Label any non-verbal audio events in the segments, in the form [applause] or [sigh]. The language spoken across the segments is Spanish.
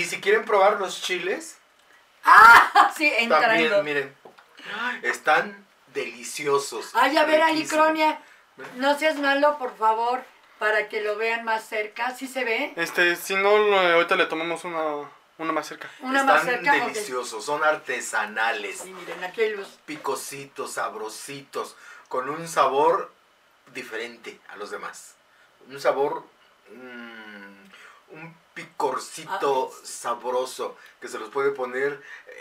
Y si quieren probar los chiles, Ah, [laughs] sí, también, miren, están deliciosos. Ay, a ver. Alicronia, no seas malo, por favor, para que lo vean más cerca. ¿Sí se ve? Este, si no, ahorita le tomamos una, una más cerca. Una Están más cerca. deliciosos, son artesanales. Sí, miren, aquí hay luz. picositos, sabrositos, con un sabor diferente a los demás. Un sabor, mm, un picorcito Ah, sabroso que se los puede poner eh,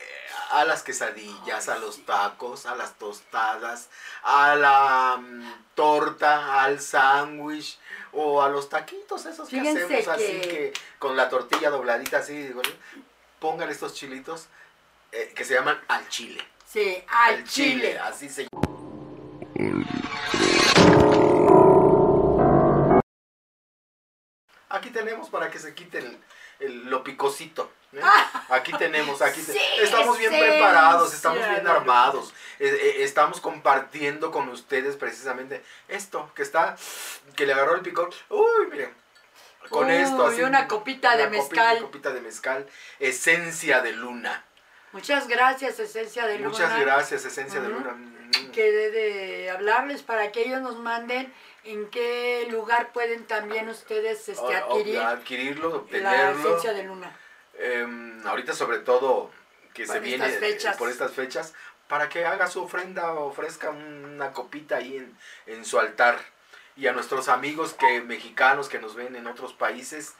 a las quesadillas, Ay, a los tacos, a las tostadas, a la mm, torta, al sándwich o a los taquitos esos que hacemos así que- que con la tortilla dobladita así, digo, pongan estos chilitos eh, que se llaman al chile. Sí, al chile. así se Aquí tenemos para que se quite el, el- lo picosito. ¿eh? Aquí tenemos, aquí te- Sí, estamos bien preparados, estamos bien armados, eh, eh, estamos compartiendo con ustedes precisamente esto que está, que le agarró el picor. Uy, miren, con Uy, esto así. una copita de una copita- mezcal. copita de mezcal, esencia de luna. Muchas gracias, Esencia de Luna. Muchas gracias, esencia de luna. Que de, de hablarles para que ellos nos manden en qué lugar pueden también ustedes este, O- o- adquirir adquirirlo, la obtenerlo. Esencia de Luna. Em, ahorita sobre todo que Por se viene fechas. por estas fechas, para que haga su ofrenda ofrezca una copita ahí en, en su altar. Y a nuestros amigos que mexicanos que nos ven en otros países,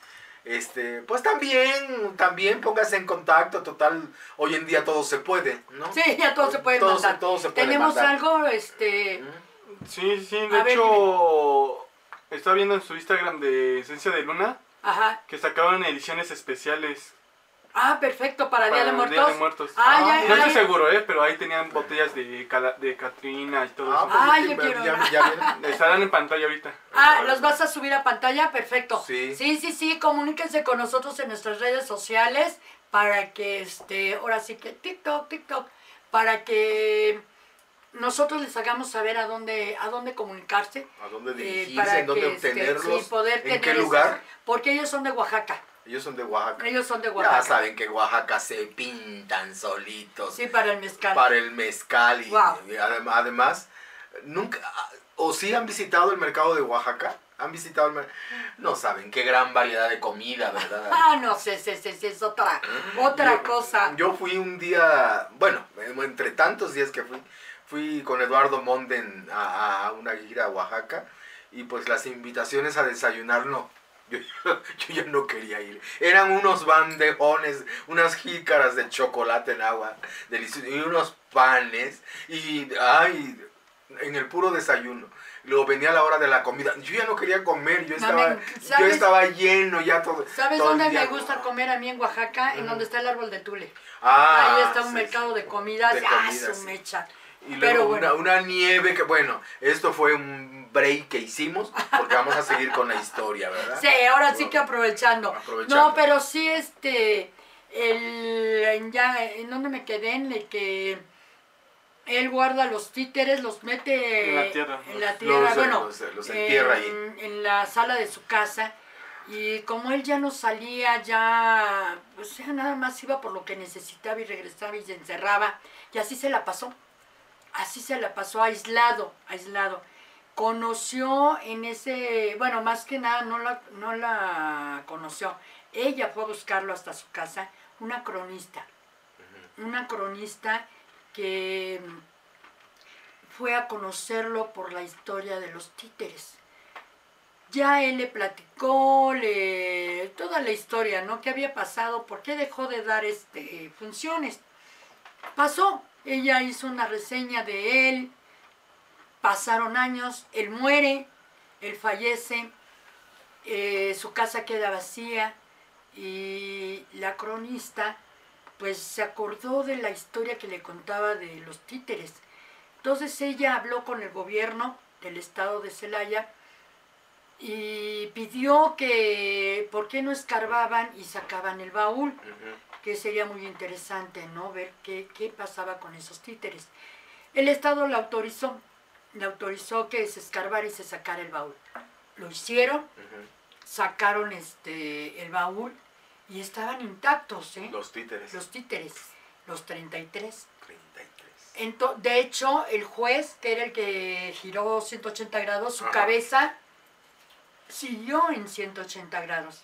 este, pues también, también póngase en contacto, total, hoy en día todo se puede, ¿no? Sí, ya todo se puede Todo se- mandar. todo se puede Tenemos mandar. algo, este... Sí, sí, A de ver, hecho, estaba viendo en su Instagram de Esencia de Luna Ajá. que sacaban ediciones especiales Ah, perfecto, para, Día de el Muertos. Día de Muertos. Ah, ya, no ya. estoy seguro, ¿eh? Pero ahí tenían botellas de, cala- de Catrina y todo Ah, eso. Ah, yo quiero ya-. [laughs] Estarán en pantalla ahorita. Ah, ¿los vas a subir a pantalla? Perfecto. Sí. sí, sí, sí, comuníquense con nosotros en nuestras redes sociales para que, este, ahora sí que TikTok, TikTok, para que nosotros les hagamos saber a dónde, a dónde comunicarse. ¿A dónde eh, dirigirse? ¿En dónde que, este, obtenerlos? sí, poder ¿En tener qué esas- lugar? porque ellos son de Oaxaca. Ellos son de Oaxaca. Ellos son de Ya Oaxaca. saben que Oaxaca se pintan solitos Sí, para el mezcal. para el mezcal y, Guau. y adem- además nunca o sí han visitado el mercado de Oaxaca, han visitado el mercado, no saben qué gran variedad de comida, ¿verdad? [laughs] Ah, no sé, sí, sí, sí, es otra, otra Yo- cosa. Yo fui un día, bueno, entre tantos días que fui, fui con Eduardo Monden a, a una gira a Oaxaca y pues las invitaciones a desayunar no. Yo, [laughs] yo ya no quería ir. Eran unos bandejones, unas jícaras de chocolate en agua, delicioso, y unos panes, y ay, en el puro desayuno. Luego venía la hora de la comida. Yo ya no quería comer, yo estaba, yo estaba lleno ya todo. ¿Sabes todo dónde me gusta comer a mí en Oaxaca? En donde está el árbol de Tule. Ah, Ahí está un sí, mercado de comidas. De ah, comida, su sí. mecha. Y luego Pero una, bueno. una nieve que, bueno, esto fue un break que hicimos porque vamos a seguir con la historia, ¿verdad? Sí, ahora sí que aprovechando. Aprovechando. No, pero sí, este, el, en ya, ¿en dónde me quedé? En el que él guarda los títeres, los mete En la tierra. en la Los- tierra, bueno, los- los entierra ahí. en, en la sala de su casa. Y como él ya no salía, ya, pues ya nada más iba por lo que necesitaba y regresaba y se encerraba. Y así se la pasó. Así se la pasó aislado, aislado. Conoció en ese, bueno, más que nada no la, no la conoció. Ella fue a buscarlo hasta su casa, una cronista. Una cronista que fue a conocerlo por la historia de los títeres. Ya él le platicó le, toda la historia, ¿no? ¿Qué había pasado? ¿Por qué dejó de dar este, funciones? Pasó, ella hizo una reseña de él, pasaron años, él muere, él fallece, eh, su casa queda vacía y la cronista pues se acordó de la historia que le contaba de los títeres. Entonces ella habló con el gobierno del estado de Celaya y pidió que por qué no escarbaban y sacaban el baúl que sería muy interesante, ¿no? Ver qué, qué pasaba con esos títeres. El Estado le autorizó, le autorizó que se escarbara y se sacara el baúl. Lo hicieron, sacaron este, el baúl y estaban intactos, ¿eh? Los títeres. Los títeres, los 33. 33. Ento- de hecho, el juez, que era el que giró 180 grados, su cabeza siguió en 180 grados.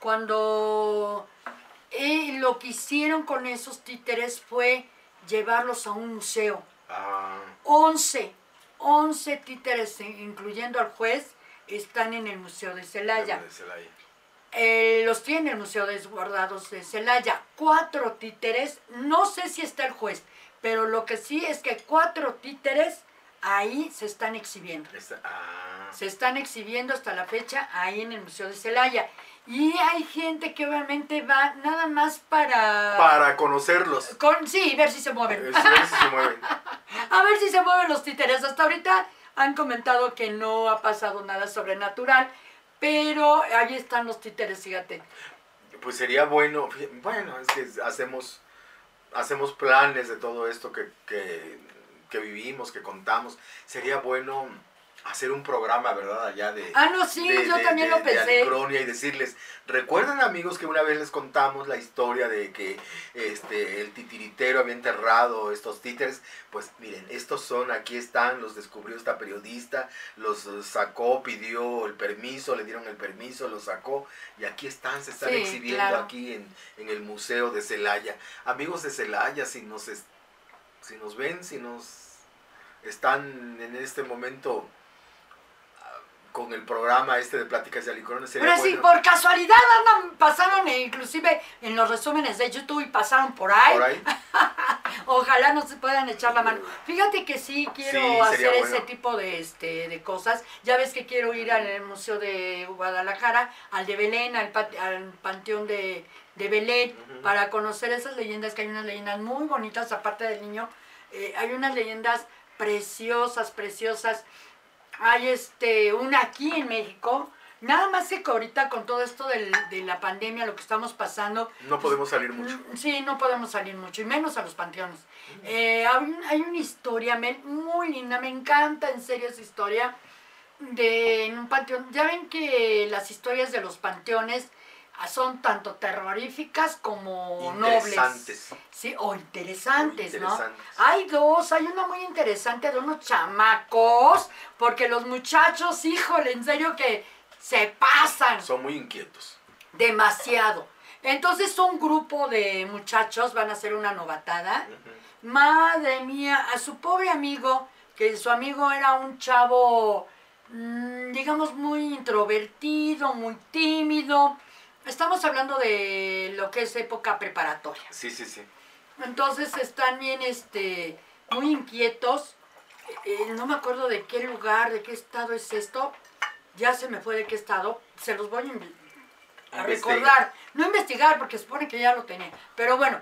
Cuando eh, lo que hicieron con esos títeres fue llevarlos a un museo. Ah, 11, 11 títeres, eh, incluyendo al juez, están en el Museo de Celaya. Eh, los tiene el Museo de Guardados de Celaya. Cuatro títeres, no sé si está el juez, pero lo que sí es que cuatro títeres ahí se están exhibiendo. Esta- ah, Se están exhibiendo hasta la fecha ahí en el Museo de Celaya. Y hay gente que obviamente va nada más para... para conocerlos. Con, sí, ver si se mueven. Es- ver si se mueven. [laughs] A ver si se mueven los títeres. Hasta ahorita han comentado que no ha pasado nada sobrenatural, pero ahí están los títeres, fíjate. Pues sería bueno, bueno, es que hacemos, hacemos planes de todo esto que, que, que vivimos, que contamos. Sería bueno hacer un programa, ¿verdad? Allá de... Ah, no, sí, de- yo de- también de- lo pensé. Y decirles, ¿recuerdan amigos que una vez les contamos la historia de que este el titiritero había enterrado estos títeres? Pues miren, estos son, aquí están, los descubrió esta periodista, los sacó, pidió el permiso, le dieron el permiso, los sacó y aquí están, se están Sí, exhibiendo claro. aquí en, en el Museo de Celaya. Amigos de Celaya, si nos, es- si nos ven, si nos están en este momento ah, con el programa este de Pláticas de Alicornes, Pero sí, bueno por casualidad andan, pasaron e inclusive en los resúmenes de YouTube y pasaron por ahí. por ahí. [laughs] Ojalá no se puedan echar la mano. Fíjate que sí quiero Sí, hacer ese tipo de este de cosas. Ya ves que quiero ir al Museo de Guadalajara, al de Belén, al Panteón de, de Belén, para conocer esas leyendas, que hay unas leyendas muy bonitas, aparte del niño. eh, hay unas leyendas preciosas, preciosas. Hay este una aquí en México. Nada más que ahorita con todo esto del- de la pandemia, lo que estamos pasando, No podemos salir mucho. Mm, Sí, no podemos salir mucho, y menos a los panteones. Eh, hay, un- hay una historia Mel, muy linda, me encanta en serio esa historia de en un panteón. Ya ven que las historias de los panteones son tanto terroríficas como nobles. Interesantes. Sí, o interesantes, ¿no? Hay dos, hay una muy interesante de unos chamacos, porque los muchachos, híjole, en serio que se pasan Son muy inquietos. demasiado. Entonces un grupo de muchachos van a hacer una novatada. Madre mía, a su pobre amigo, que su amigo era un chavo, mm, digamos, muy introvertido, muy tímido. Estamos hablando de lo que es época preparatoria. Sí, sí, sí. Entonces están bien, este, muy inquietos. Eh, no me acuerdo de qué lugar, de qué estado es esto. Ya se me fue de qué estado. Se los voy a, recordar. No investigar porque supone que ya lo tenía. Pero bueno,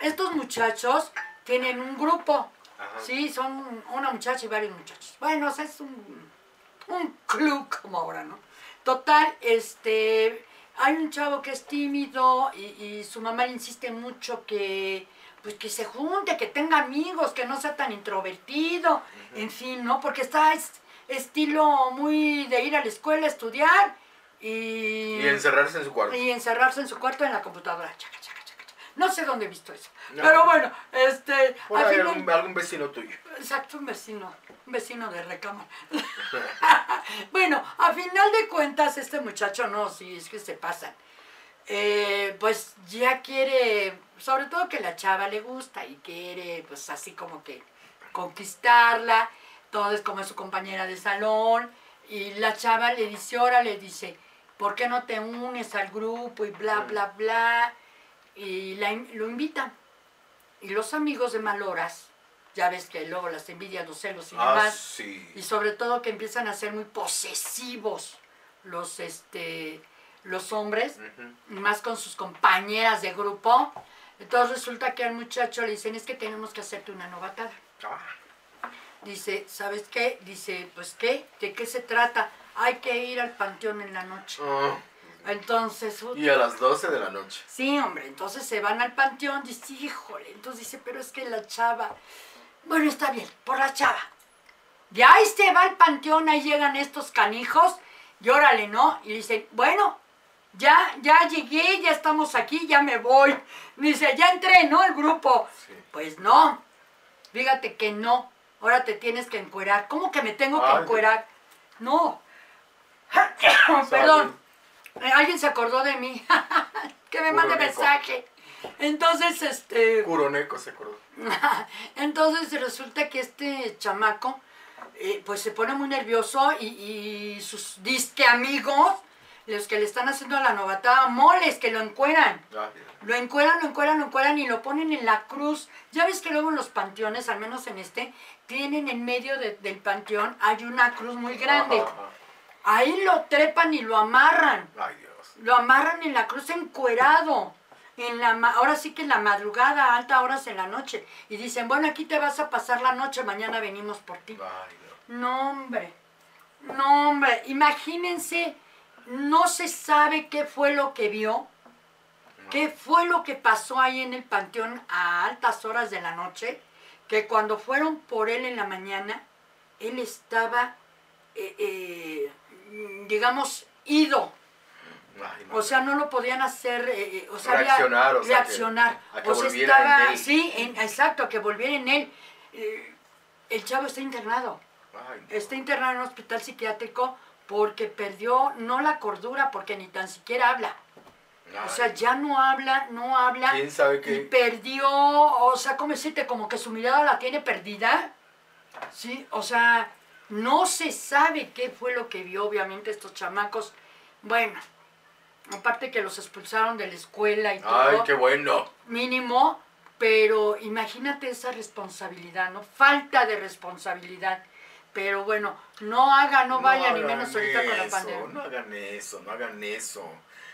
estos muchachos tienen un grupo. Ajá. Sí, son una muchacha y varios muchachos. Bueno, o sea, es un, un club como ahora, ¿no? Total, este, hay un chavo que es tímido y, y su mamá le insiste mucho que, pues que se junte, que tenga amigos, que no sea tan introvertido, en fin, ¿no? Porque está es- estilo muy de ir a la escuela a estudiar y, Y encerrarse en su cuarto. y encerrarse en su cuarto en la computadora. Chaca, chaca. No sé dónde he visto eso. No. Pero bueno, este, Por ahí algún vecino tuyo. Exacto, un vecino, un vecino de recámara. [laughs] bueno, a final de cuentas, este muchacho no, sí, es que se pasan. Eh, pues ya quiere, sobre todo que la chava le gusta y quiere, pues así como que conquistarla. Todo es como su compañera de salón. Y la chava le dice, ahora le dice, ¿por qué no te unes al grupo? Y bla, bla, bla. Y la lo invitan. Y los amigos de Maloras, ya ves que luego las envidias, los celos y Ah, demás, sí. y sobre todo que empiezan a ser muy posesivos los, este, los hombres, más con sus compañeras de grupo. Entonces resulta que al muchacho le dicen, es que tenemos que hacerte una novatada. Ah, Dice, ¿sabes qué? Dice, pues qué, ¿de qué se trata? Hay que ir al panteón en la noche. ah. Entonces, Y a las 12 de la noche. Sí, hombre, entonces se van al panteón, dice, híjole, entonces dice, pero es que la chava, bueno, está bien, por la chava. De ahí se va al panteón, ahí llegan estos canijos, y órale, ¿no? Y dicen, bueno, ya, ya llegué, ya estamos aquí, ya me voy. Dice, ya entré, ¿no? El grupo. Sí. Pues no, fíjate que no. Ahora te tienes que encuerar. ¿Cómo que me tengo que encuerar? No. [coughs] Perdón. Eh, Alguien se acordó de mí. [laughs] que me mande mensaje. Entonces, este. Curoneco se acordó. [laughs] Entonces resulta que este chamaco eh, pues se pone muy nervioso y, y sus disque amigos, los que le están haciendo la novatada, moles que lo encueran. Ay, Lo encueran, lo encueran, lo encueran y lo ponen en la cruz. Ya ves que luego en los panteones, al menos en este, tienen en medio de- del panteón, hay una cruz muy grande. Ajá, ajá. Ahí lo trepan y lo amarran. Ay, Dios. Lo amarran en la cruz encuerado. En la, ma- ahora sí que en la madrugada, a altas horas en la noche. Y dicen, bueno, aquí te vas a pasar la noche, mañana venimos por ti. Ay, Dios. No, hombre. No, hombre. Imagínense, no se sabe qué fue lo que vio. ¿Qué fue lo que pasó ahí en el panteón a altas horas de la noche? Que cuando fueron por él en la mañana, él estaba, eh, eh, digamos, ido. Ay. O sea, no lo podían hacer, eh, eh, o sea, Reaccionar, o sea, que- reaccionar. a que o sea, en estaba, él. sí, en- exacto, a que volviera en él. Eh, el chavo está internado, Ay, no. está internado en un hospital psiquiátrico porque perdió, no la cordura, porque ni tan siquiera habla. O sea, ya no habla, no habla. ¿Quién sabe Y qué? perdió, o sea, ¿cómo decirte? Como que su mirada la tiene perdida. Sí, o sea, no se sabe qué fue lo que vio, obviamente, estos chamacos. Bueno, aparte que los expulsaron de la escuela y todo, Ay, qué bueno. mínimo, pero imagínate esa responsabilidad, ¿no? Falta de responsabilidad. Pero bueno, no haga, no vaya, ni hagan menos ahorita con la pandemia. No hagan eso, no hagan eso.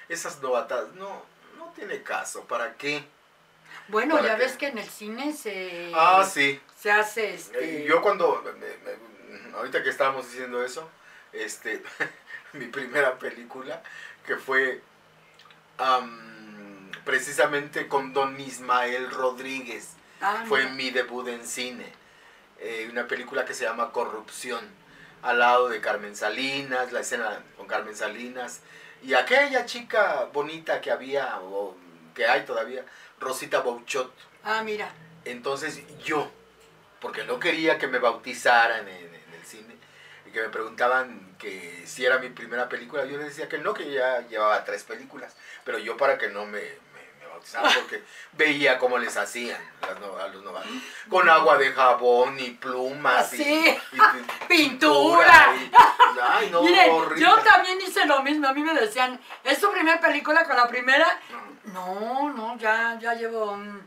Esas novatadas, no, no tiene caso. ¿Para qué? Bueno, ¿Para ya qué? ves que en el cine se, Ah, sí. se hace este... Eh, Yo cuando, me- me- ahorita que estábamos diciendo eso, este, [laughs] mi primera película, que fue am, precisamente con don Ismael Rodríguez, Ah, fue mira. mi debut en cine. Eh, una película que se llama Corrupción, al lado de Carmen Salinas, la escena con Carmen Salinas, y aquella chica bonita que había, o que hay todavía, Rosita Bouchot. Ah, mira. Entonces yo, porque no quería que me bautizaran en, cine y que me preguntaban que si era mi primera película, yo les decía que no, que ya llevaba tres películas, pero yo para que no me, me- me bautizaran, porque [laughs] veía cómo les hacían las no- a los novatos, con agua de jabón y plumas y, Sí. y- [laughs] y Pintura. y- ay, no, Mire, horrible. yo también hice lo mismo. A mí me decían, ¿es tu primera película con la primera? No, no, ya, ya llevo, mm,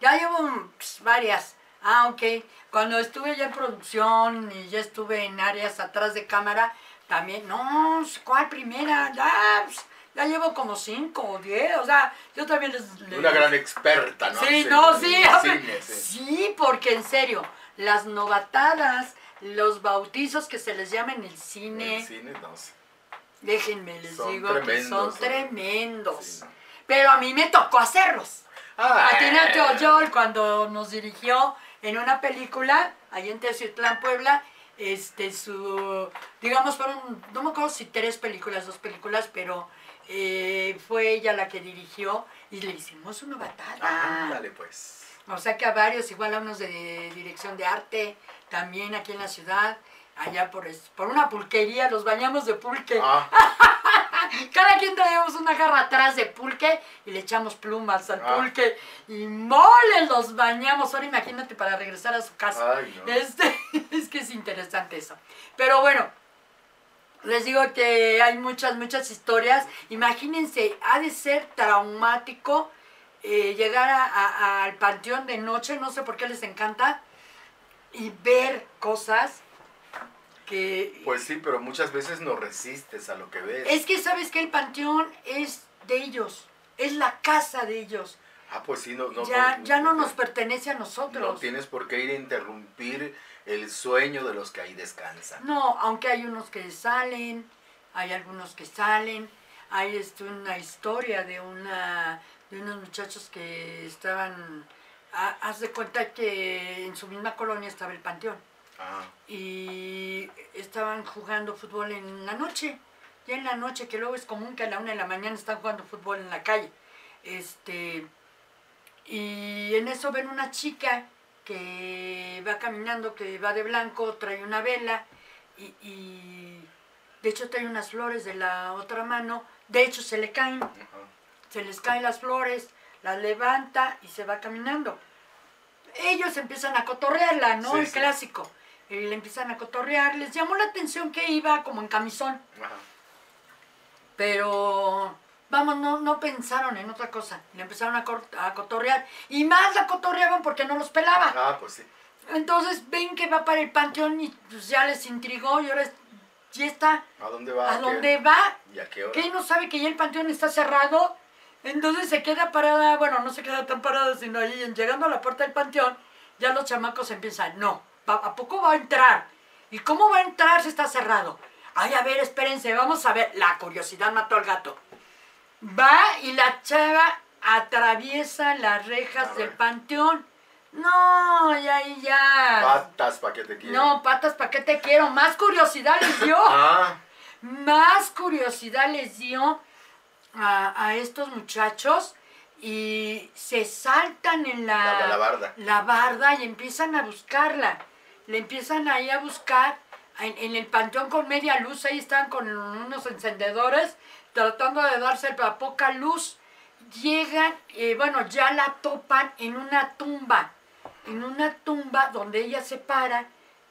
ya llevo mm, pues, varias. Ah, ok. Cuando estuve ya en producción y ya estuve en áreas atrás de cámara, también, no, ¿cuál primera? Ya, pues, ya llevo como cinco o diez. O sea, yo también les... les- Una gran experta, ¿no? Sí, no, sí, el [laughs] cine, sí. sí, porque en serio, las novatadas, los bautizos que se les llama en el cine, En cine, no sé. déjenme les Son digo que tremendos, son son- tremendos. Sí, no. Pero a mí me tocó hacerlos. Ah, A Tina Teoyol, cuando nos dirigió en una película, ahí en Teciutlán, Puebla, este, su, digamos, fueron, no me acuerdo si tres películas, dos películas, pero eh, fue ella la que dirigió y le hicimos una batada. Ándale, pues. O sea que a varios, igual a unos de dirección de arte, también aquí en la ciudad, allá por, por una pulquería, los bañamos de pulque. Ah, [laughs] Cada quien traíamos una jarra atrás de pulque y le echamos plumas al Ah. pulque y mole los bañamos. Ahora imagínate para regresar a su casa. Ay, no. Este, [laughs] es que es interesante eso. Pero bueno, les digo que hay muchas, muchas historias. Imagínense, ha de ser traumático eh, llegar a- a- al panteón de noche, no sé por qué les encanta, y ver cosas que... Pues sí, pero muchas veces no resistes a lo que ves. Es que sabes que el panteón es de ellos, es la casa de ellos. Ah, pues sí, no, no. ya, ya no nos No pertenece a nosotros. tienes por qué ir a interrumpir el sueño de los que ahí descansan. No, aunque hay unos que salen, hay algunos que salen. Hay este, una historia de una de unos muchachos que estaban, ha- haz de cuenta que en su misma colonia estaba el panteón Ah, y estaban jugando fútbol en la noche ya en la noche, que luego es común que a la una de la mañana están jugando fútbol en la calle. Este, y en eso ven una chica que va caminando, que va de blanco, trae una vela y, y de hecho trae unas flores de la otra mano. De hecho se le caen, Ajá. se les caen las flores, las levanta y se va caminando. Ellos empiezan a cotorrearla, ¿no? Sí, El sí. clásico. Y le empiezan a cotorrear. Les llamó la atención que iba como en camisón. Ajá. Pero, vamos, no, no pensaron en otra cosa. Le empezaron a, a cotorrear. Y más la cotorreaban porque no los pelaba. Ah, pues sí. Entonces ven que va para el panteón y pues ya les intrigó y ahora es- ya está. ¿A dónde va? ¿A ¿Qué- dónde va? ¿Y a qué hora? ¿Qué no sabe que ya el panteón está cerrado? Entonces se queda parada, bueno, no se queda tan parada, sino ahí llegando a la puerta del panteón, ya los chamacos empiezan, no, ¿a poco va a entrar? ¿Y cómo va a entrar si está cerrado? Ay, a ver, espérense, vamos a ver. La curiosidad mató al gato. Va y la chava atraviesa las rejas del panteón. No, y ahí ya. Patas, ¿para qué te quiero? No, patas, ¿para qué te quiero? Más curiosidad les dio [laughs] Ah, más curiosidad les dio a, a estos muchachos y se saltan en la, La- la barda. la barda y empiezan a buscarla. Le empiezan ahí a buscar en, en el panteón con media luz, ahí están con unos encendedores tratando de darse la poca luz. Llegan, eh, bueno, ya la topan en una tumba, en una tumba donde ella se para,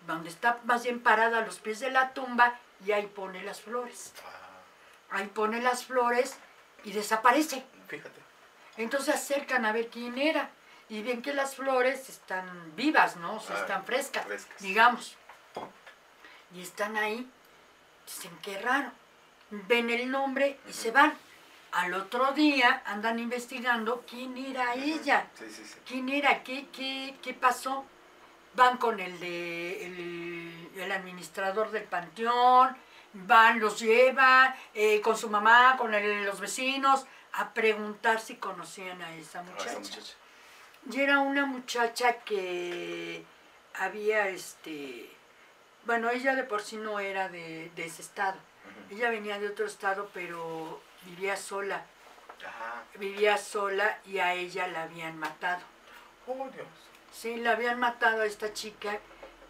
donde está más bien parada a los pies de la tumba y ahí pone las flores. Ahí pone las flores y desaparece. fíjate. Entonces se acercan a ver quién era y ven que las flores están vivas, ¿no? O sea, Ah, están frescas, frescas. digamos. Y están ahí, dicen qué raro. Ven el nombre y se van. Al otro día andan investigando quién era ella. Sí, sí, sí. ¿Quién era? ¿Qué, qué, qué pasó? Van con el de el, el administrador del panteón, van, los lleva eh, con su mamá, con el- los vecinos, a preguntar si conocían a esa muchacha. esa muchacha. Y era una muchacha que había, este, bueno, ella de por sí no era de, de ese estado. Ella venía de otro estado, pero vivía sola. Ajá. Vivía sola y a ella la habían matado. Oh, Dios. Sí, la habían matado a esta chica,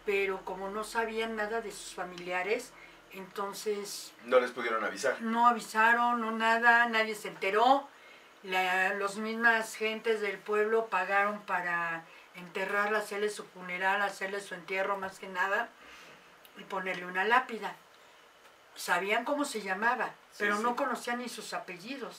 pero como no sabían nada de sus familiares, entonces No les pudieron avisar. no avisaron, no nada, nadie se enteró. La, los mismas gentes del pueblo pagaron para enterrarla, hacerle su funeral, hacerle su entierro más que nada y ponerle una lápida. Sabían cómo se llamaba, Sí, pero sí. no conocían ni sus apellidos.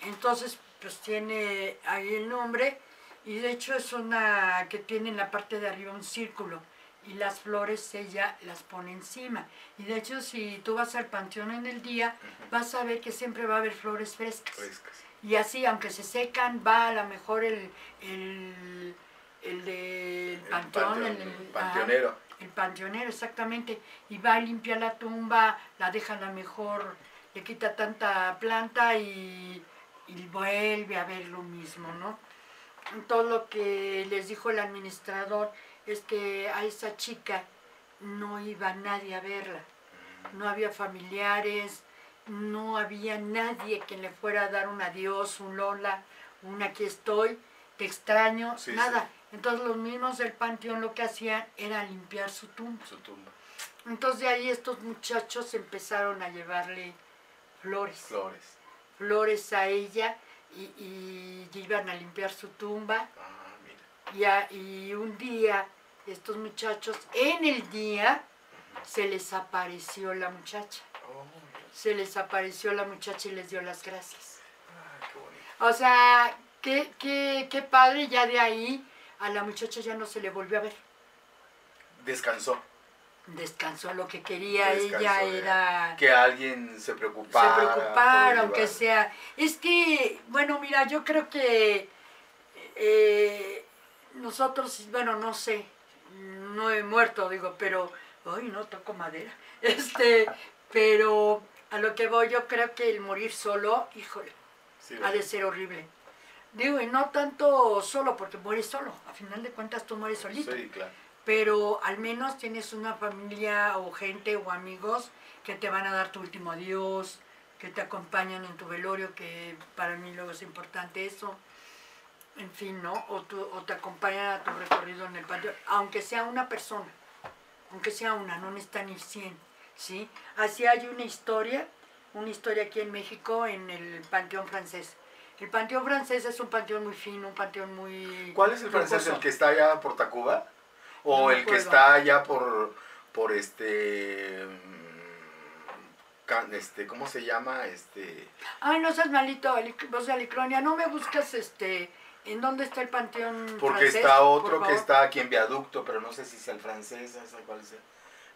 Entonces, pues tiene ahí el nombre y de hecho es una que tiene en la parte de arriba un círculo y las flores ella las pone encima. Y de hecho si tú vas al panteón en el día, vas a ver que siempre va a haber flores frescas. Frescas. Y así, aunque se secan, va a lo mejor el, el, el del El panteón, el, panteonero. el panteonero, exactamente. Y va a limpiar la tumba, la deja a lo mejor, le quita tanta planta y, y vuelve a ver lo mismo, ¿no? Todo lo que les dijo el administrador es que a esa chica no iba nadie a verla. No había familiares, no había nadie que le fuera a dar un adiós, un Lola, un aquí estoy, te extraño, Sí, nada. sí. Entonces los mismos del panteón lo que hacían era limpiar su tumba. Su tumba. Entonces de ahí estos muchachos empezaron a llevarle flores, Flores. flores a ella y, y iban a limpiar su tumba. Ah, mira. Y, a- y un día estos muchachos, en el día, se les apareció la muchacha. Oh. Se les apareció la muchacha y les dio las gracias. Ay, qué bonito. O sea, qué, qué, qué padre, ya de ahí a la muchacha ya no se le volvió a ver. Descansó. Descansó, lo que quería Descansó ella era... Que alguien se preocupara. se preocupara, aunque llevar- sea. Es que, bueno, mira, yo creo que eh, nosotros, bueno, no sé, no he muerto, digo, pero, ay, no toco madera. [laughs] Este, pero a lo que voy, yo creo que el morir solo, híjole, Sí, ha de ser horrible. Digo, y no tanto solo, porque mueres solo, a final de cuentas tú mueres solito Sí, claro. pero al menos tienes una familia o gente o amigos que te van a dar tu último adiós, que te acompañan en tu velorio, que para mí luego es importante eso. En fin, ¿no? O, tu- o te acompañan a tu recorrido en el panteón, aunque sea una persona, aunque sea una, no necesitan ir 100, ¿sí? Así hay una historia, una historia aquí en México en el Panteón Francés. El Panteón Francés es un panteón muy fino, un panteón muy... ¿Cuál es el francés? ¿El que está allá por Tacuba? ¿O No el que está allá por, por este, mm, este, ¿cómo se llama? Este, Ay, no seas malito, Ali- vos de Alicronia, no me buscas este, en dónde está el panteón porque francés, está otro que está aquí en Viaducto, pero no sé si es el francés, ¿sabes cuál es?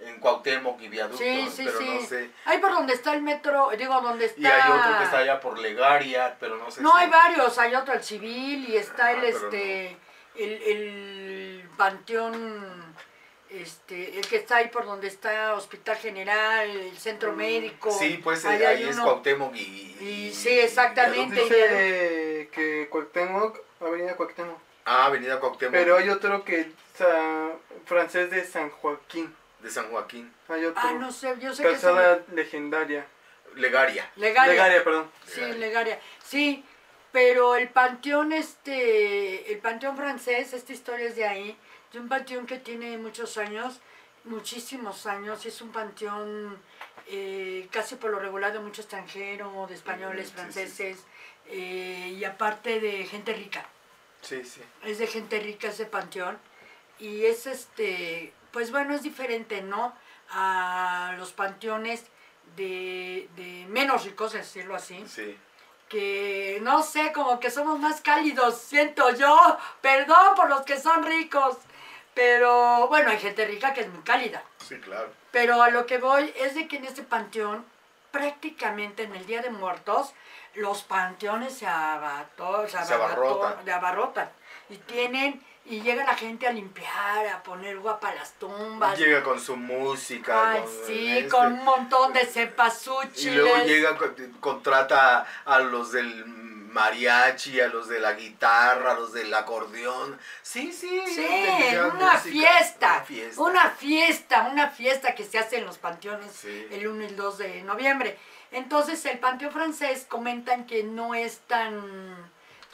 En Cuauhtémoc y Viaducto, Sí, sí, pero sí. no sé. Ahí por donde está el metro, digo, donde está... Y hay otro que está allá por Legaria, pero no sé No, si... hay varios, hay otro el civil y está Ah, el este el, el panteón este el que está ahí por donde está Hospital General, el centro médico. Sí, pues ahí ahí, hay es uno. Cuauhtémoc y... Y sí, exactamente. Dice que Cuauhtémoc, Avenida Cuauhtémoc. Ah, Avenida Cuauhtémoc Pero hay otro que es ah, francés de San Joaquín. De San Joaquín. Hay otro. Ah, no sé, yo sé que es Calzada legendaria. Legaria. Legaria. Legaria, perdón. Sí, Legaria. Legaria. Sí, pero el panteón este, el panteón francés, esta historia es de ahí, de un panteón que tiene muchos años, muchísimos años, y es un panteón eh, casi por lo regular de mucho extranjero, de españoles, sí, franceses, eh, y aparte de gente rica. Sí, sí. Es de gente rica ese panteón. Y es este, pues bueno, es diferente, ¿no? A los panteones de, de menos ricos, decirlo así Sí. que no sé, como que somos más cálidos, siento yo. Perdón por los que son ricos. Pero bueno, hay gente rica que es muy cálida. Sí, claro. Pero a lo que voy es de que en este panteón, prácticamente en el Día de Muertos, los panteones se, se, abarrotan. se abarrotan. Y tienen, y llega la gente a limpiar, a poner guapa las tumbas. Llega con su música. Ay, con, sí, este, con un montón de Y cepasuchiles. luego llega, con- contrata a los del mariachi, a los de la guitarra, a los del acordeón. Sí, sí. Sí, una música, fiesta, Una fiesta. una fiesta, una fiesta que se hace en los panteones Sí. el 1 y el 2 de noviembre. Entonces el panteón francés comentan que no es tan,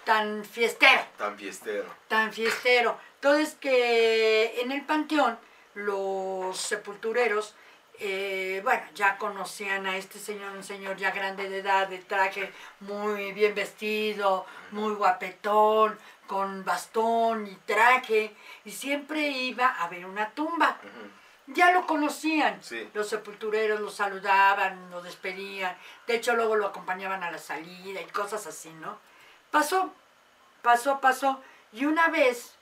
tan fiestero, Tan fiestero. tan fiestero. Entonces que en el panteón los sepultureros, eh, bueno, ya conocían a este señor, un señor ya grande de edad, de traje muy bien vestido, muy guapetón, con bastón y traje, y siempre iba a ver una tumba. Ya lo conocían. Sí. Los sepultureros lo saludaban, lo despedían. De hecho, luego lo acompañaban a la salida y cosas así, ¿no? Pasó, pasó, pasó. Y una vez,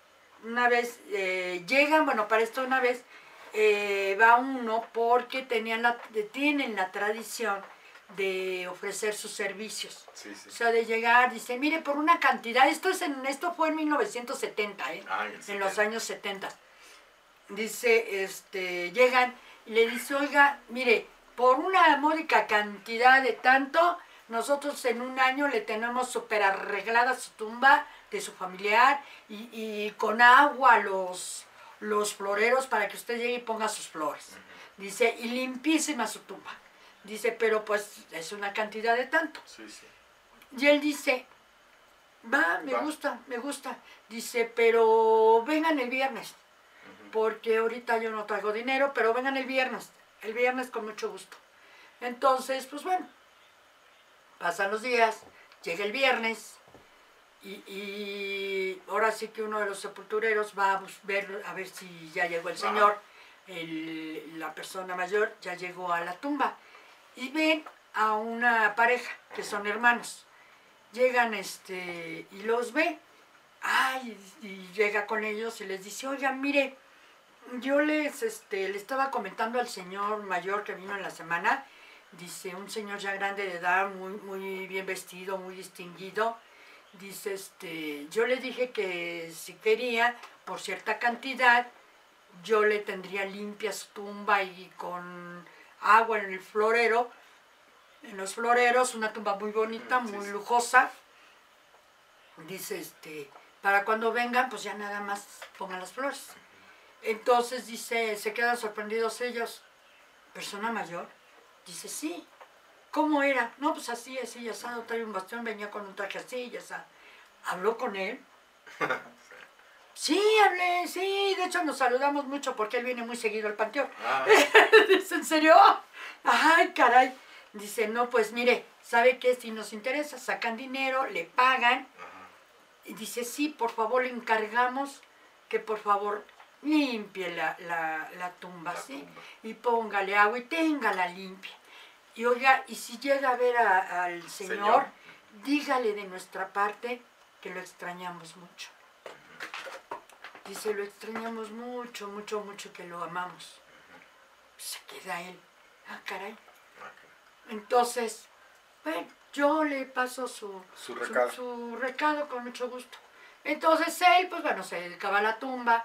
una vez eh, llegan, bueno, para esto una vez eh, va uno porque tenían la, tienen la tradición de ofrecer sus servicios. Sí, sí. O sea, de llegar, dice, mire, por una cantidad, esto, es en, esto fue en 1970, ¿eh? Ah, en los 70. años 70. Dice, este, llegan y le dice, oiga, mire, por una módica cantidad de tanto, nosotros en un año le tenemos súper arreglada su tumba de su familiar y, y con agua los, los floreros para que usted llegue y ponga sus flores. Dice, y limpísima su tumba. Dice, pero pues es una cantidad de tanto. Sí, sí. Y él dice, va, me Va. gusta, me gusta. Dice, pero vengan el viernes, porque ahorita yo no traigo dinero, pero vengan el viernes, el viernes con mucho gusto. Entonces, pues bueno, pasan los días, llega el viernes, y, y ahora sí que uno de los sepultureros va a ver, a ver si ya llegó el Ajá. señor, el- la persona mayor ya llegó a la tumba, y ven a una pareja que son hermanos. Llegan este y los ve. Ay y llega con ellos y les dice oigan mire yo les este le estaba comentando al señor mayor que vino en la semana dice un señor ya grande de edad muy muy bien vestido muy distinguido dice este yo le dije que si quería por cierta cantidad yo le tendría limpia su tumba y con agua en el florero en los floreros, una tumba muy bonita, Sí, muy sí. lujosa. Dice, este, para cuando vengan, pues ya nada más pongan las flores. Entonces dice, se quedan sorprendidos ellos. Persona mayor, dice, sí. ¿cómo era? No, pues así, así, ya asado, trae un bastón, venía con un traje así, ya está. ¿Habló con él? [laughs] Sí, hablé, sí, de hecho nos saludamos mucho porque él viene muy seguido al panteón. Ah, [laughs] Dice, ¿en serio? Ay, caray. Dice, no, pues mire, ¿sabe qué? Si nos interesa, sacan dinero, le pagan. ajá. Y dice, sí, por favor, le encargamos que por favor limpie la, la, la tumba, La ¿sí? tumba. Y póngale agua y téngala limpia. Y oiga, y si llega a ver a- al señor, Señor. dígale de nuestra parte que lo extrañamos mucho. Dice, lo extrañamos mucho, mucho, mucho que lo amamos. Se queda él. Ah, caray. Ok. Entonces, bueno, yo le paso su, Su recado. su recado con mucho gusto. Entonces él, pues bueno, se dedicaba a la tumba.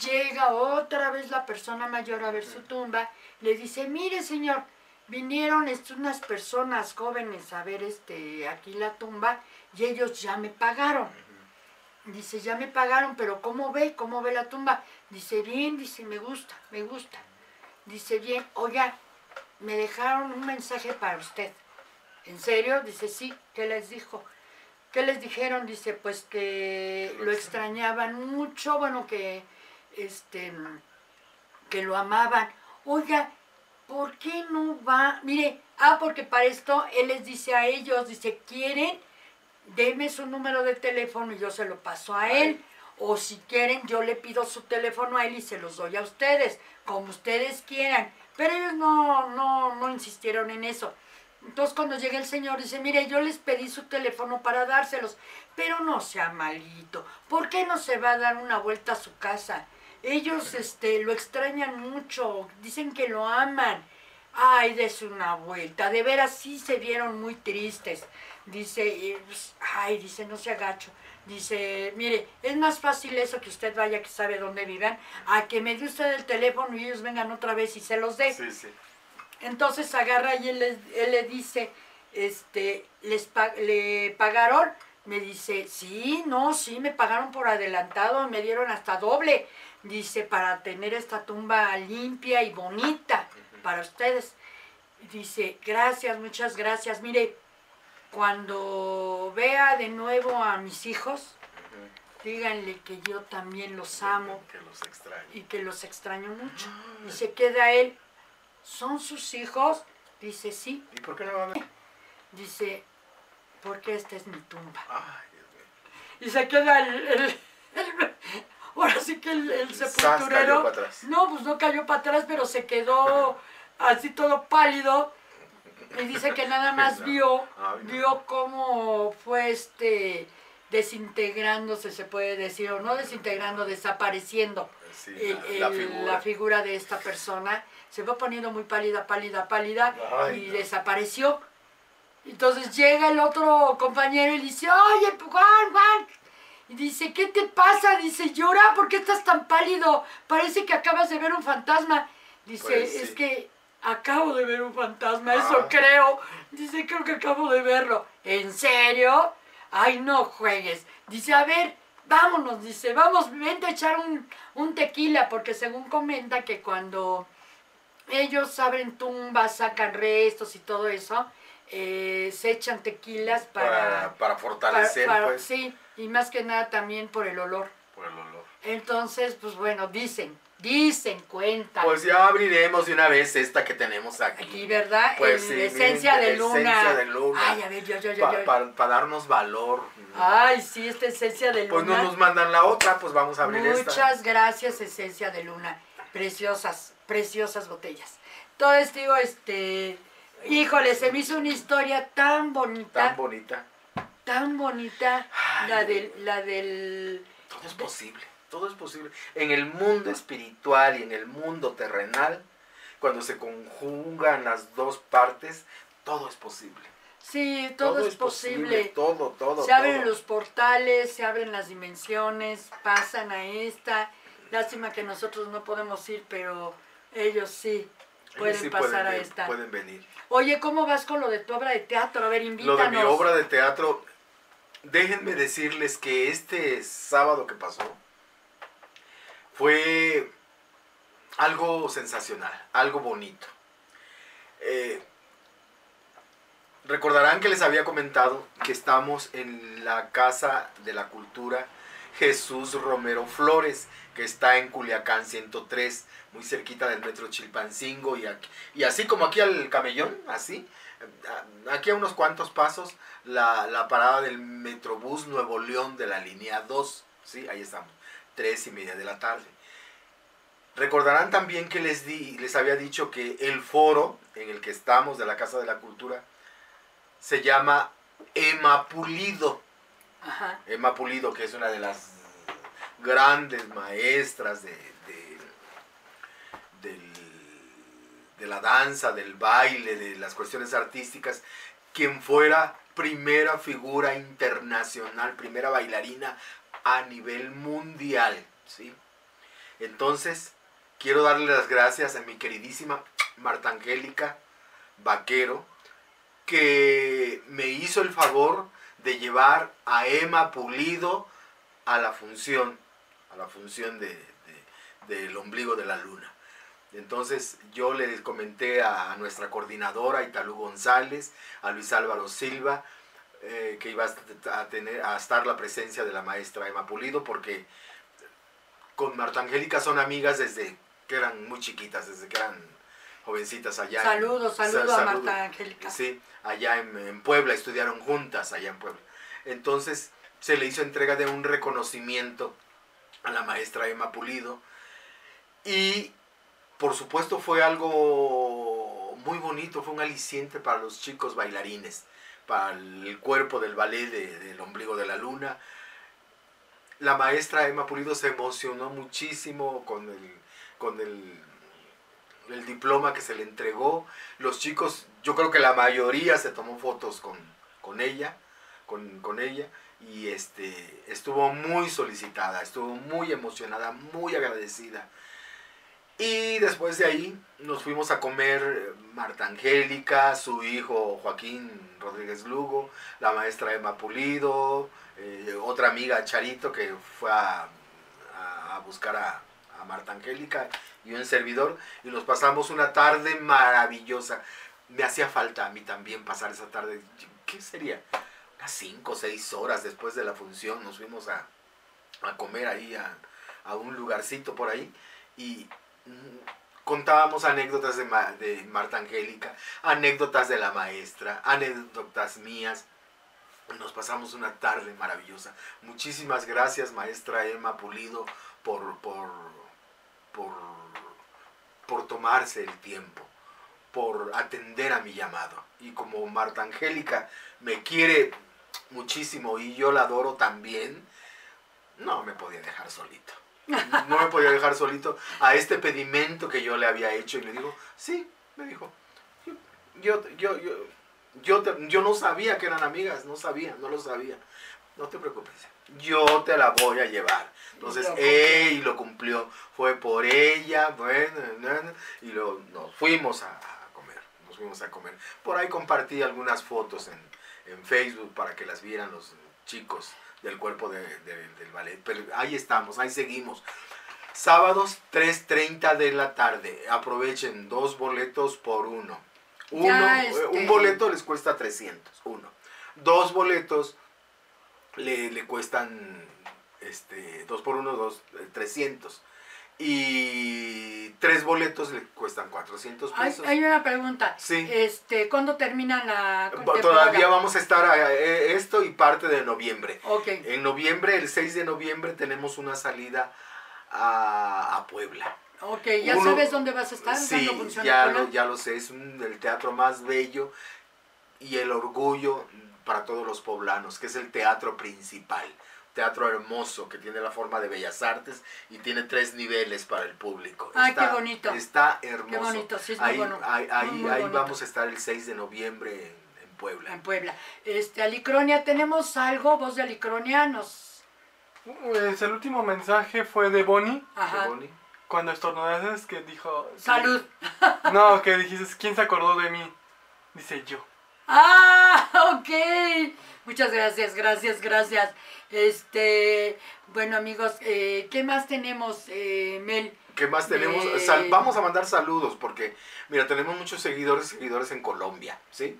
Llega otra vez la persona mayor a ver su tumba. Le dice, mire señor, vinieron unas personas jóvenes a ver este, aquí la tumba y ellos ya me pagaron. Dice, ya me pagaron, pero ¿cómo ve? ¿Cómo ve la tumba? Dice, bien, dice, me gusta, me gusta. Dice, bien, oiga, me dejaron un mensaje para usted. ¿En serio? Dice, sí, ¿qué les dijo? ¿Qué les dijeron? Dice, pues que lo extrañaban mucho, bueno, que, este, que lo amaban. Oiga, ¿por qué no va? Mire, ah, porque para esto él les dice a ellos, dice, ¿quieren? Deme su número de teléfono y yo se lo paso a él. O si quieren, yo le pido su teléfono a él y se los doy a ustedes, como ustedes quieran. Pero ellos no, no, no insistieron en eso. Entonces cuando llega el señor dice, mire, yo les pedí su teléfono para dárselos, pero no sea malito. ¿Por qué no se va a dar una vuelta a su casa? Ellos este, lo extrañan mucho, dicen que lo aman. Ay, des una vuelta. De veras sí se vieron muy tristes. Dice, y, pues, ay, dice, no se agacho. Dice, mire, es más fácil eso que usted vaya que sabe dónde vivan, a que me dé usted el teléfono y ellos vengan otra vez y se los dé. Sí, sí. Entonces agarra y él, él le dice, este, les le pagaron, me dice, sí, no, sí, me pagaron por adelantado, me dieron hasta doble, dice, para tener esta tumba limpia y bonita para ustedes. Dice, gracias, muchas gracias. Mire, cuando vea de nuevo a mis hijos, díganle que yo también los amo Que los extraño. y que los extraño mucho. Y se queda él, ¿son sus hijos? Dice, sí. ¿Y por qué no van a Dice, porque esta es mi tumba. Ay, Dios mío. Y se queda el, el- el- ahora sí que el, sepulturero. cayó para atrás. No, pues no cayó para atrás, pero se quedó así todo pálido. Y dice que nada [laughs] más vio, vio cómo fue este desintegrándose, se puede decir, o no desintegrando, desapareciendo Sí, el- la, el- figura. la figura de esta persona. Se fue poniendo muy pálida, pálida, pálida Ay, y no. desapareció. Entonces llega el otro compañero y le dice, oye, Juan, Juan. Y dice, ¿qué te pasa? Dice, llora, ¿por qué estás tan pálido? Parece que acabas de ver un fantasma. Dice, Pues sí. es que acabo de ver un fantasma, Ah. eso creo. Dice, creo que acabo de verlo. ¿En serio? Ay, no juegues. Dice, a ver, vámonos, dice, vamos, vente a echar un, un tequila, porque según comenta que cuando ellos abren tumbas, sacan restos y todo eso, eh, se echan tequilas para, para, para fortalecer, para- pues, Sí, y más que nada también por el olor. por el olor. Entonces, pues bueno, dicen, dicen, cuentan. Pues ya abriremos de una vez esta que tenemos aquí. Aquí, ¿verdad? Pues El sí, esencia de luna. esencia de luna. Ay, a ver, yo, yo, yo. Para darnos valor. Ay, sí, esta esencia de Pues luna. no nos mandan la otra, pues vamos a abrir esta. Muchas gracias, esencia de luna. Preciosas, preciosas botellas. Entonces, digo, este. Híjole, se me hizo una historia tan bonita, Tan bonita. Tan bonita, Ay. la del, la del. Todo es posible, todo es posible. En el mundo espiritual y en el mundo terrenal, cuando se conjugan las dos partes, todo es posible. Sí, todo, es posible. Todo, todo. Se abren todo. los portales, se abren las dimensiones, pasan a esta. Lástima que nosotros no podemos ir, pero ellos sí Ellos pueden sí pasar a esta. Pueden venir. Oye, ¿cómo vas con lo de tu obra de teatro? A ver, Lo invítanos. de mi obra de teatro, déjenme decirles que este sábado que pasó fue algo sensacional, algo bonito. Eh, Recordarán que les había comentado que estamos en la Casa de la Cultura Jesús Romero Flores, que está en Culiacán 103, muy cerquita del metro Chilpancingo y, y así como aquí al camellón, así, aquí a unos cuantos pasos, la, la parada del Metrobús Nuevo León de la línea 2, ¿sí? Ahí estamos, tres y media de la tarde. Recordarán también que les, di, les había dicho que el foro en el que estamos de la Casa de la Cultura se llama Emma Pulido. Ajá. Emma Pulido, que es una de las grandes maestras de, de, la danza, del baile, de las cuestiones artísticas, quien fuera primera figura internacional, primera bailarina a nivel mundial. ¿sí? Entonces, quiero darle las gracias a mi queridísima Marta Angélica Vaquero, que me hizo el favor de llevar a Emma Pulido a la función, a la función de- del ombligo de la luna. Entonces yo le comenté a nuestra coordinadora, Italú González, a Luis Álvaro Silva, eh, que iba a tener a estar la presencia de la maestra Emma Pulido, porque con Marta Angélica son amigas desde que eran muy chiquitas, desde que eran jovencitas allá. en- Saludos, saludos Sa- a saludo. Marta Angélica. Sí, allá en, en Puebla, estudiaron juntas allá en Puebla. Entonces se le hizo entrega de un reconocimiento a la maestra Emma Pulido y por supuesto fue algo muy bonito, fue un aliciente para los chicos bailarines, para el cuerpo del ballet de- del ombligo de la luna. La maestra Emma Pulido se emocionó muchísimo con el, con el, el diploma que se le entregó. Los chicos, yo creo que la mayoría se tomó fotos con, con ella, con, con ella, y este, estuvo muy solicitada, estuvo muy emocionada, muy agradecida. Y después de ahí nos fuimos a comer eh, Marta Angélica, su hijo Joaquín Rodríguez Lugo, la maestra Emma Pulido, eh, otra amiga Charito que fue a, a- buscar a, a Marta Angélica y un servidor y nos pasamos una tarde maravillosa. Me hacía falta a mí también pasar esa tarde. ¿Qué sería? Unas 5 o 6 horas después de la función nos fuimos a, a comer ahí a, a un lugarcito por ahí y contábamos anécdotas de, Ma- de Marta Angélica, anécdotas de la maestra, anécdotas mías. Nos pasamos una tarde maravillosa. Muchísimas gracias, maestra Emma Pulido, por, por, por, por tomarse el tiempo, por atender a mi llamado. Y como Marta Angélica me quiere muchísimo y yo la adoro también, no me podía dejar solito. [laughs] No me podía dejar solito a este pedimento que yo le había hecho y le digo, sí, me dijo, yo, yo, yo, yo, te- yo no sabía que eran amigas, no sabía, no lo sabía. No te preocupes, yo te la voy a llevar. Entonces, Y lo cumplió. Fue por ella, bueno, y lo, nos fuimos a, a comer, nos fuimos a comer. Por ahí compartí algunas fotos en, en Facebook para que las vieran los chicos del cuerpo de- de- del ballet. Pero ahí estamos, ahí seguimos. Sábados 3.30 de la tarde. Aprovechen dos boletos por uno. Uno, eh, este- Un boleto les cuesta 300, uno. Dos boletos le, le cuestan, este, dos por uno, dos, eh, 300. Y tres boletos le cuestan 400 Hay, pesos. hay una pregunta. Sí. Este, ¿Cuándo termina la? Todavía vamos a estar a, eh, esto y parte de noviembre. Ok. En noviembre, el 6 de noviembre, tenemos una salida a, a Puebla. Ok, ¿ya Uno- sabes dónde vas a estar? Sí, ¿Cuándo funciona ya lo, ya lo sé, es un- el teatro más bello y el orgullo para todos los poblanos, que es el teatro principal. Teatro hermoso que tiene la forma de bellas artes y tiene tres niveles para el público. Ay, qué bonito. Está hermoso. Qué bonito, sí, es muy ahí, bueno. Ahí, ahí- Muy, muy ahí bonito. vamos a estar el 6 de noviembre en, en Puebla. En Puebla. Este, Alicronia, ¿tenemos algo? ¿Voz de Alicronia? Nos... Pues el último mensaje fue de Bonnie, Ajá. Boni. cuando estornudaste que dijo... Salud. [laughs] No, que dijiste, ¿quién se acordó de mí? Dice yo. Ah, ok. Muchas gracias, gracias, gracias. Este, bueno amigos, eh, ¿qué más tenemos, eh, Mel? ¿Qué más tenemos? Eh, Sal- vamos a mandar saludos porque, mira, tenemos muchos seguidores, seguidores en Colombia, ¿sí?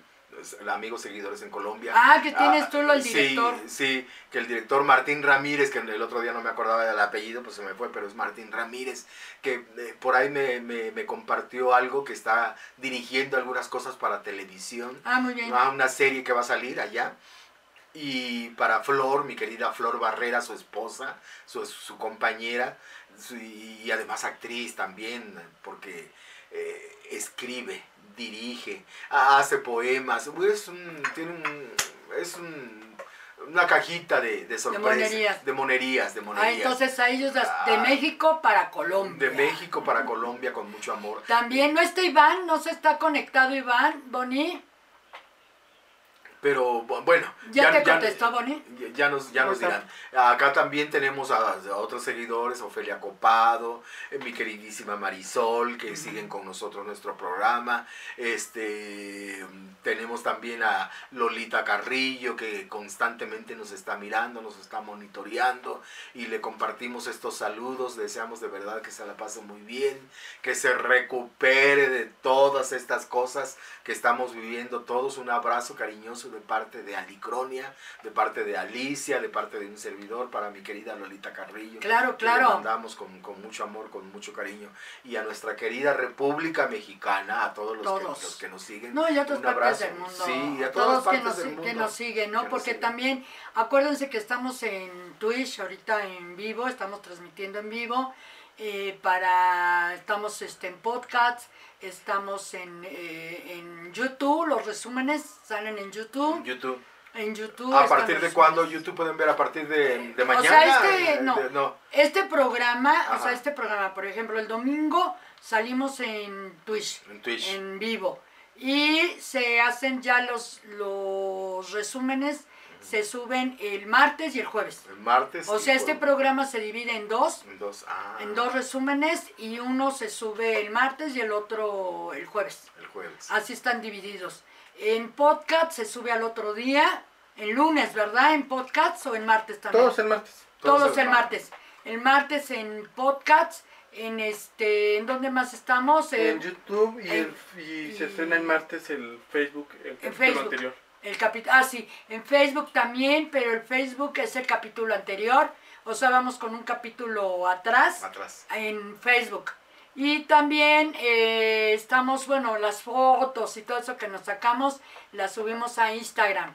amigos seguidores en Colombia. Ah, que tienes tú lo- el sí, director. Sí, que el director Martín Ramírez, que el otro día no me acordaba del apellido, pues se me fue, pero es Martín Ramírez, que eh, por ahí me, me- me compartió algo que está dirigiendo algunas cosas para televisión. Ah, muy bien. Ah, una serie que va a salir allá. Y para Flor, mi querida Flor Barrera, su esposa, su, su compañera, su- y además actriz también, porque eh, escribe, dirige, hace poemas, es un, tiene un, es un- una cajita de, de sorpresas. monerías. De monerías, de Ah, monerías. entonces a ellos las- de Ah. México para Colombia. de México para Colombia con mucho amor. También no está Iván, no se está conectado Iván, Boni. Pero bu- bueno. ¿Ya, te contestó? Ya- Ya nos, ya nos ¿Cómo dirán. Acá también tenemos a, a otros seguidores, Ofelia Copado, eh, mi queridísima Marisol, que siguen con nosotros nuestro programa. Este tenemos también a Lolita Carrillo, que constantemente nos está mirando, nos está monitoreando, y le compartimos estos saludos. Deseamos de verdad que se la pase muy bien, que se recupere de todas estas cosas que estamos viviendo todos. Un abrazo cariñoso de parte de Alicronia, de parte de Alicia, de parte de un servidor para mi querida Lolita Carrillo. Claro, que le claro. mandamos con, con mucho amor, con mucho cariño. Y a nuestra querida República Mexicana, a todos los, Todos. Que, los que nos siguen. No, y a un partes abrazo. del mundo. Sí, y a Todos todas que partes nos, del que mundo. nos siguen, ¿no? Que Porque siguen. también, acuérdense que estamos en Twitch, ahorita en vivo, estamos transmitiendo en vivo. Eh, para estamos este, en podcast, estamos en, eh, en YouTube, los resúmenes salen en YouTube. YouTube. En YouTube. ¿A partir de cuándo. YouTube pueden ver? ¿A partir de, de O mañana? sea, este, no. De- no. Este programa, o sea, este programa, por ejemplo, el domingo salimos en Twitch, En Twitch. en vivo. Y se hacen ya los, los resúmenes, se suben el martes y el jueves. El martes. O sea, este programa se divide en dos, En dos. Ah, en dos resúmenes y uno se sube el martes y el otro el jueves. El jueves. Así están divididos. En podcast se sube al otro día, el lunes, ¿verdad? En podcast o en martes también. Todos el martes. Todos, Todos el el martes. El martes en podcast, en este, ¿en dónde más estamos? En En YouTube y, en- el- y se estrena el martes el Facebook, el capítulo Facebook. anterior. El capítulo, ah sí, en Facebook también, pero el Facebook es el capítulo anterior, o sea, vamos con un capítulo atrás Atrás. en Facebook. Y también eh, estamos, bueno, las fotos y todo eso que nos sacamos, las subimos a Instagram.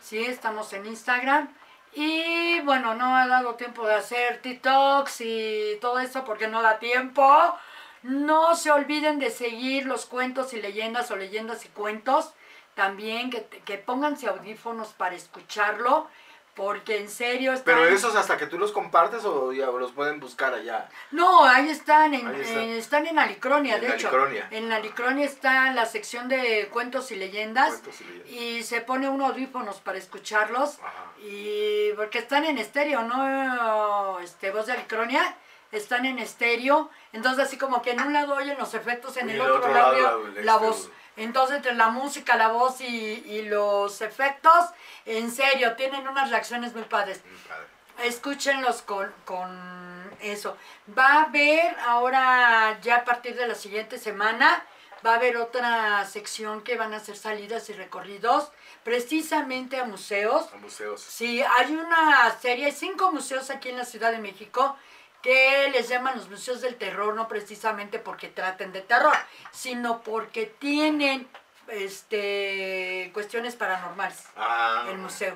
Sí, estamos en Instagram. Y bueno, no ha dado tiempo de hacer TikToks y todo eso porque no da tiempo. No se olviden de seguir los cuentos y leyendas o leyendas y cuentos. También que, que pónganse audífonos para escucharlo. Porque en serio están... Pero esos hasta que tú los compartes o ya los pueden buscar allá. No, ahí están, en, Ahí está. en- están en Alicronia, En de hecho. En Alicronia está la sección de cuentos y leyendas. Cuentos y leyendas. Y se pone unos audífonos para escucharlos. Ajá. Y porque están en estéreo, ¿no? Este, voz de Alicronia. Están en estéreo. Entonces así como que en un lado oyen los efectos, en Y el otro, otro lado, la voz. Entonces entre la música, la voz y, y los efectos, en serio, tienen unas reacciones muy padres. Muy padre. Escúchenlos con, con eso. Va a haber ahora, ya a partir de la siguiente semana, va a haber otra sección que van a hacer salidas y recorridos precisamente a museos. A museos. Sí, hay una serie, hay cinco museos aquí en la Ciudad de México que les llaman los museos del terror, no precisamente porque traten de terror, sino porque tienen este cuestiones paranormales Ah. el museo.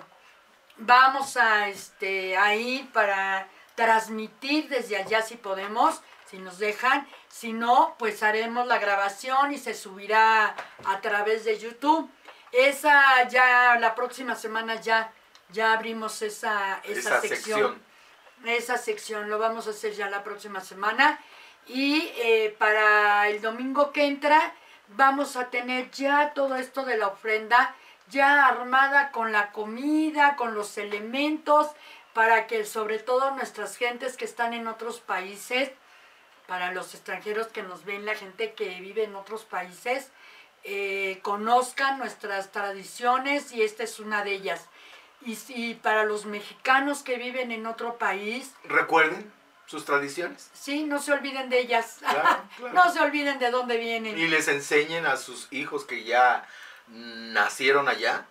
Vamos a este a ir para transmitir desde allá si podemos, si nos dejan, si no, pues haremos la grabación y se subirá a través de YouTube. Esa ya la próxima semana ya ya abrimos esa esa, Esa sección. sección. Esa sección lo vamos a hacer ya la próxima semana y eh, para el domingo que entra vamos a tener ya todo esto de la ofrenda ya armada con la comida, con los elementos, para que sobre todo nuestras gentes que están en otros países, para los extranjeros que nos ven, la gente que vive en otros países, eh, conozcan nuestras tradiciones y esta es una de ellas. Y si para los mexicanos que viven en otro país, Recuerden sus tradiciones sí, no se olviden de ellas. Claro, [laughs] claro. no se olviden de dónde vienen. y les enseñen a sus hijos que ya nacieron allá,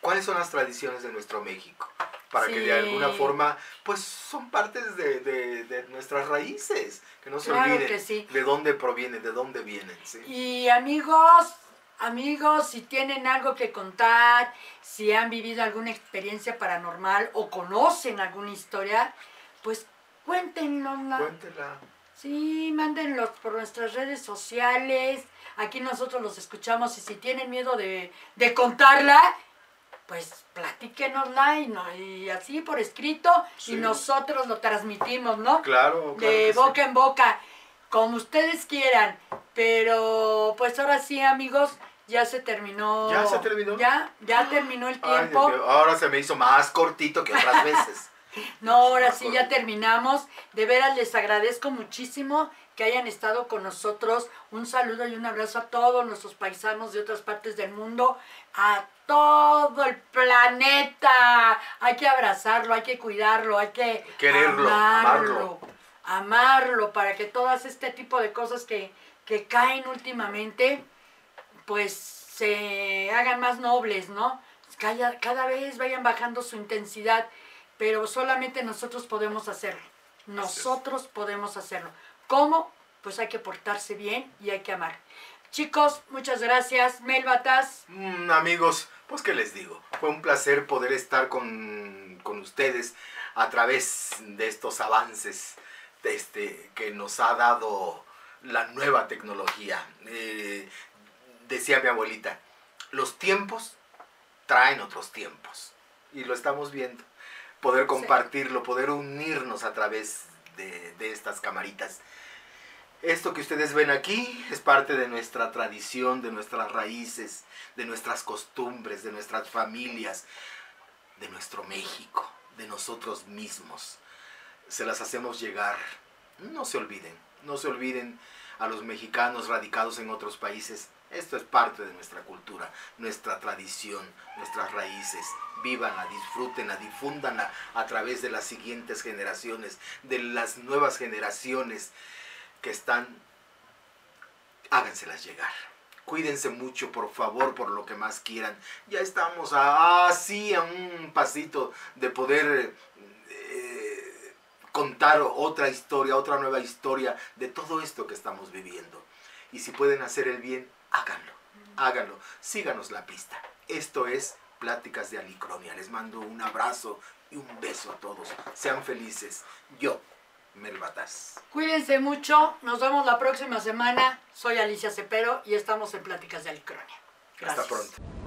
¿cuáles son las tradiciones de nuestro México? Para que de alguna forma, pues son partes de, de- de nuestras raíces, que no se Claro olviden sí. de dónde provienen, de dónde vienen. ¿sí? Y amigos, amigos, si tienen algo que contar, si han vivido alguna experiencia paranormal o conocen alguna historia, pues cuéntenosla. Cuéntela. Sí, mándenlos por nuestras redes sociales. Aquí nosotros los escuchamos y si tienen miedo de, de contarla, pues platíquenosla y, no, y así por escrito Sí. y nosotros lo transmitimos, ¿no? Claro, claro de sí. boca en boca, como ustedes quieran. Pero pues ahora sí, amigos, ya se terminó. ¿Ya se terminó? Ya, ya terminó el tiempo. ahora se me hizo más cortito que otras [laughs] veces. No, ahora sí ya terminamos. De veras les agradezco muchísimo que hayan estado con nosotros. Un saludo y un abrazo a todos nuestros paisanos de otras partes del mundo, a todo el planeta. Hay que abrazarlo, hay que cuidarlo, hay que Quererlo, amarlo, amarlo para que todas este tipo de cosas que, que caen últimamente, pues se hagan más nobles, ¿no? Cada, cada vez vayan bajando su intensidad, pero solamente nosotros podemos hacerlo. Nosotros podemos hacerlo. ¿Cómo? Pues hay que portarse bien y hay que amar. Chicos, muchas gracias. Melbatas, Mm, amigos, pues qué les digo, fue un placer poder estar con, con ustedes a través de estos avances este, que nos ha dado la nueva tecnología. Eh, decía mi abuelita, los tiempos traen otros tiempos y lo estamos viendo. Poder compartirlo, poder unirnos a través de, de estas camaritas. Esto que ustedes ven aquí es parte de nuestra tradición, de nuestras raíces, de nuestras costumbres, de nuestras familias, de nuestro México, de nosotros mismos. Se las hacemos llegar. No se olviden, no se olviden a los mexicanos radicados en otros países. Esto es parte de nuestra cultura, nuestra tradición, nuestras raíces. Vívanla, disfrútenla, difúndanla a través de las siguientes generaciones, de las nuevas generaciones que están, háganselas llegar. Cuídense mucho, por favor, por lo que más quieran. Ya estamos así a un pasito de poder contar otra historia, otra nueva historia de todo esto que estamos viviendo. Y si pueden hacer el bien, háganlo, háganlo. Síganos la pista. Esto es Pláticas de Alicronia. Les mando un abrazo y un beso a todos. Sean felices. Yo, Melbatas. cuídense mucho. Nos vemos la próxima semana. Soy Alicia Cepero y estamos en Pláticas de Alicronia. Gracias. Hasta pronto.